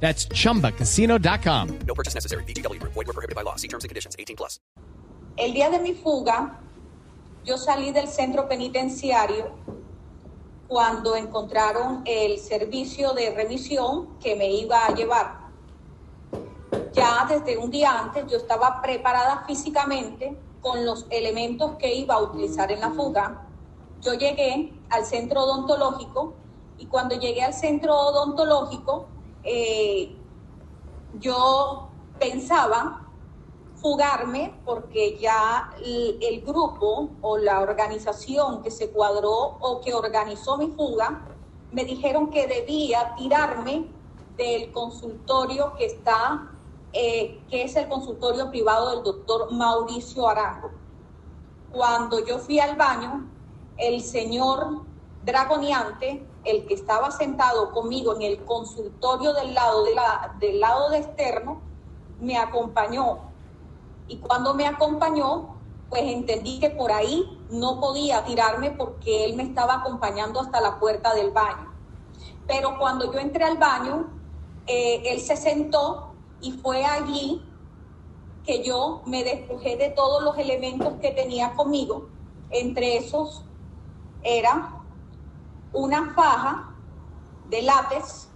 That's chumbacasino.com. No purchase necessary. BGW. Void were prohibited by law. See terms and conditions. 18 plus. El día de mi fuga, yo salí del centro penitenciario cuando encontraron el servicio de remisión que me iba a llevar. Ya desde un día antes yo estaba preparada físicamente con los elementos que iba a utilizar en la fuga. Yo llegué al centro odontológico y cuando llegué al centro odontológico, eh, yo pensaba fugarme porque ya el, grupo o la organización que se cuadró o que organizó mi fuga me dijeron que debía tirarme del consultorio que está, eh, que es el consultorio privado del doctor Mauricio Arango. Cuando yo fui al baño, el señor Dragoniante, el que estaba sentado conmigo en el consultorio del lado, de la, del lado externo, me acompañó. Y cuando me acompañó, pues entendí que por ahí no podía tirarme porque él me estaba acompañando hasta la puerta del baño. Pero cuando yo entré al baño, eh, él se sentó y fue allí que yo me despojé de todos los elementos que tenía conmigo. Entre esos era una faja de látex,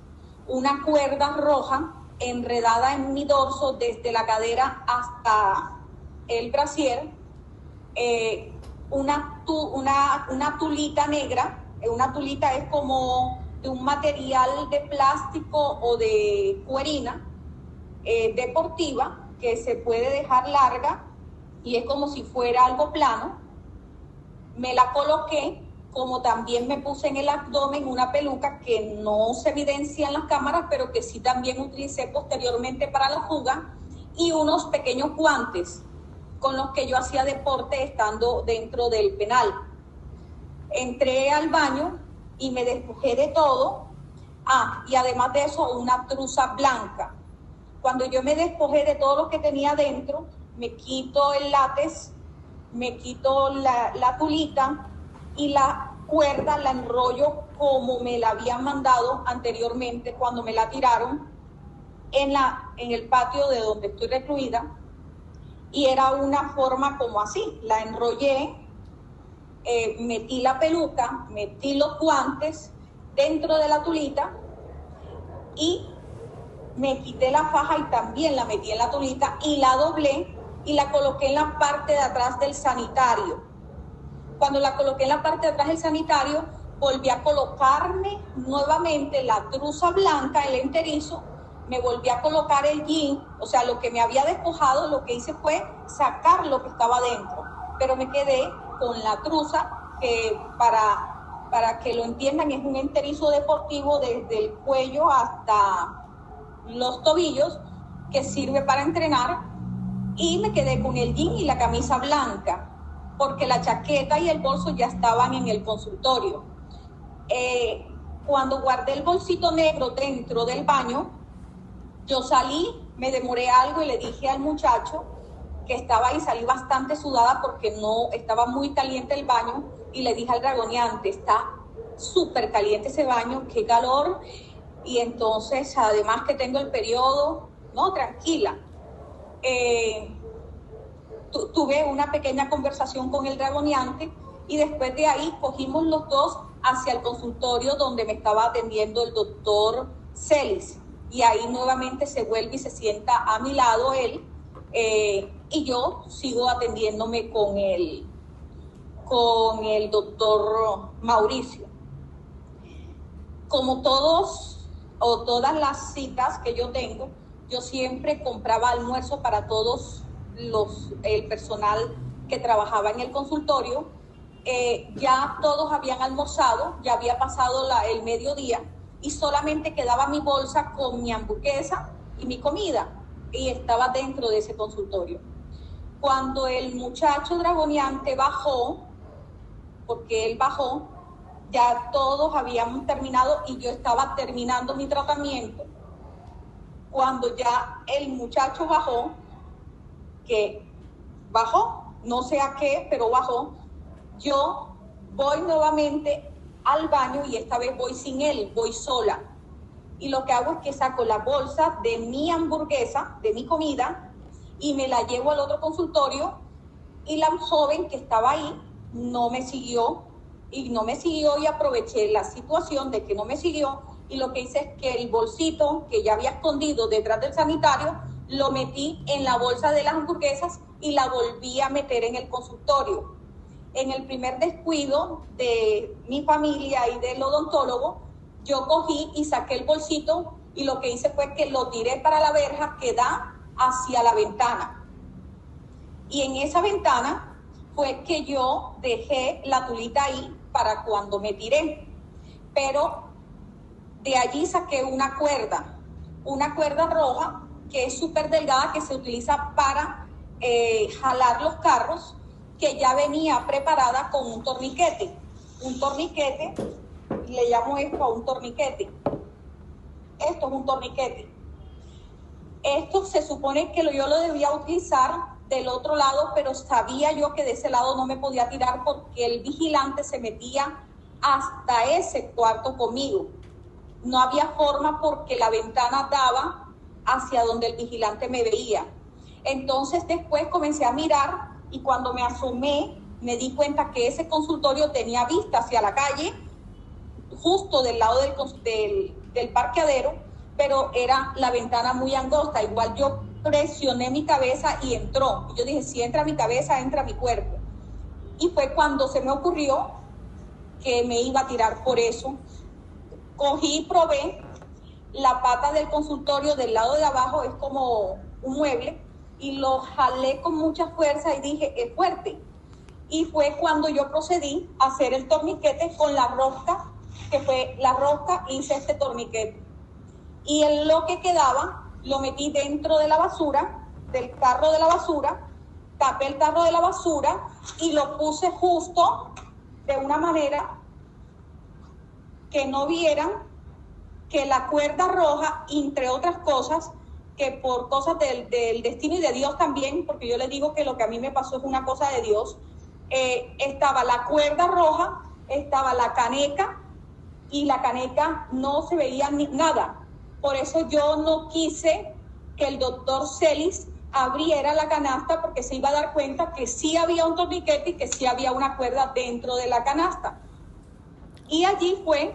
una cuerda roja enredada en mi dorso desde la cadera hasta el brasier, eh, una, una, una tulita negra, una tulita es como de un material de plástico o de cuerina eh, deportiva que se puede dejar larga y es como si fuera algo plano. Me la coloqué como también me puse en el abdomen una peluca que no se evidencia en las cámaras, pero que sí también utilicé posteriormente para la fuga, y unos pequeños guantes con los que yo hacía deporte estando dentro del penal. Entré al baño y me despojé de todo. Ah, y además de eso, una truza blanca. Cuando yo me despojé de todo lo que tenía dentro, me quito el látex, me quito la, la tulita, y la cuerda la enrollo como me la habían mandado anteriormente cuando me la tiraron en, la, en el patio de donde estoy recluida. Y era una forma como así, la enrollé, eh, metí la peluca, metí los guantes dentro de la tulita y me quité la faja y también la metí en la tulita y la doblé y la coloqué en la parte de atrás del sanitario cuando la coloqué en la parte de atrás del sanitario, volví a colocarme nuevamente la truza blanca, el enterizo, me volví a colocar el jean, o sea, lo que me había despojado, lo que hice fue sacar lo que estaba dentro, pero me quedé con la truza que para, para que lo entiendan es un enterizo deportivo desde el cuello hasta los tobillos que sirve para entrenar. Y me quedé con el jean y la camisa blanca porque la chaqueta y el bolso ya estaban en el consultorio. Eh, cuando guardé el bolsito negro dentro del baño, yo salí, me demoré algo y le dije al muchacho que estaba ahí, salí bastante sudada porque no estaba muy caliente el baño y le dije al dragoneante, está súper caliente ese baño, qué calor. Y entonces, además que tengo el periodo, no, tranquila. Eh, tuve una pequeña conversación con el dragoneante y después de ahí cogimos los dos hacia el consultorio donde me estaba atendiendo el doctor Celis. Y ahí nuevamente se vuelve y se sienta a mi lado él eh, y yo sigo atendiéndome con el, con el doctor Mauricio. Como todos o todas las citas que yo tengo, yo siempre compraba almuerzo para todos los, el personal que trabajaba en el consultorio, eh, ya todos habían almorzado, ya había pasado el mediodía y solamente quedaba mi bolsa con mi hamburguesa y mi comida y estaba dentro de ese consultorio. Cuando el muchacho dragoneante bajó, porque él bajó, ya todos habíamos terminado y yo estaba terminando mi tratamiento. Cuando ya el muchacho bajó, que bajó, no sé a qué, pero bajó, yo voy nuevamente al baño y esta vez voy sin él, voy sola. Y lo que hago es que saco la bolsa de mi hamburguesa, de mi comida, y me la llevo al otro consultorio. Y la joven que estaba ahí no me siguió y no me siguió y aproveché la situación de que no me siguió. Y lo que hice es que el bolsito que ya había escondido detrás del sanitario lo metí en la bolsa de las hamburguesas y la volví a meter en el consultorio. En el primer descuido de mi familia y del odontólogo, yo cogí y saqué el bolsito y lo que hice fue que lo tiré para la verja que da hacia la ventana. Y en esa ventana fue que yo dejé la tulita ahí para cuando me tiré. Pero de allí saqué una cuerda, una cuerda roja que es súper delgada que se utiliza para eh, jalar los carros, que ya venía preparada con un torniquete. Un torniquete, le llamo esto a un torniquete. Esto es un torniquete. Esto se supone que yo lo debía utilizar del otro lado, pero sabía yo que de ese lado no me podía tirar porque el vigilante se metía hasta ese cuarto conmigo. No había forma porque la ventana daba hacia donde el vigilante me veía. Entonces después comencé a mirar y cuando me asomé me di cuenta que ese consultorio tenía vista hacia la calle, justo del lado del, del, parqueadero, pero era la ventana muy angosta. Igual yo presioné mi cabeza y entró. Yo dije, si entra mi cabeza, entra mi cuerpo. Y fue cuando se me ocurrió que me iba a tirar por eso. Cogí y probé la pata del consultorio del lado de abajo, es como un mueble, y lo jalé con mucha fuerza y dije, es fuerte. Y fue cuando yo procedí a hacer el torniquete con la rosca, que fue la rosca, hice este torniquete. Y en lo que quedaba, lo metí dentro de la basura, del carro de la basura, tapé el carro de la basura y lo puse justo de una manera que no vieran que la cuerda roja, entre otras cosas, que por cosas del, destino y de Dios también, porque yo les digo que lo que a mí me pasó es una cosa de Dios, eh, estaba la cuerda roja, estaba la caneca y la caneca no se veía ni, nada. Por eso yo no quise que el doctor Celis abriera la canasta porque se iba a dar cuenta que sí había un torniquete y que sí había una cuerda dentro de la canasta. Y allí fue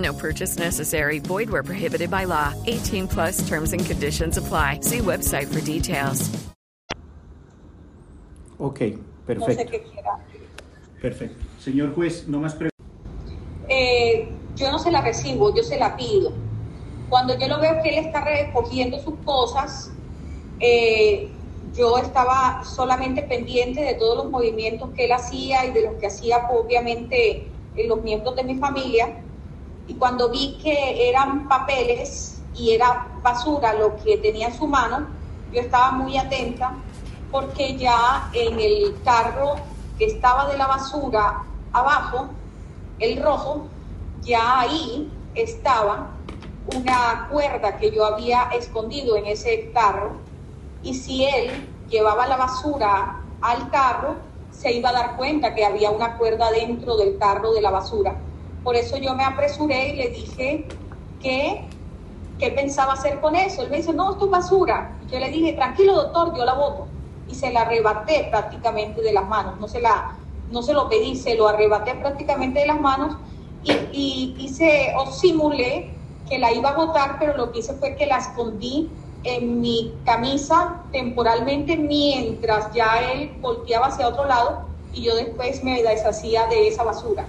No purchase necessary. Void where prohibited by law. 18 plus terms and conditions apply. See website for details. Ok, perfecto. No sé qué quiera. Perfecto. Señor juez, no más preguntas. Eh, yo no se la recibo, yo se la pido. Cuando yo lo veo que él está recogiendo sus cosas, eh, yo estaba solamente pendiente de todos los movimientos que él hacía y de los que hacía obviamente los miembros de mi familia. Y cuando vi que eran papeles y era basura lo que tenía en su mano, yo estaba muy atenta porque ya en el carro que estaba de la basura abajo, el rojo, ya ahí estaba una cuerda que yo había escondido en ese carro y si él llevaba la basura al carro, se iba a dar cuenta que había una cuerda dentro del carro de la basura. Por eso yo me apresuré y le dije que qué pensaba hacer con eso. Él me dice, no, esto es basura. Yo le dije, tranquilo doctor, yo la voto y se la arrebaté prácticamente de las manos, no se, la, no se lo pedí, se lo arrebaté prácticamente de las manos y, y hice o simulé que la iba a botar, pero lo que hice fue que la escondí en mi camisa temporalmente mientras ya él volteaba hacia otro lado y yo después me deshacía de esa basura.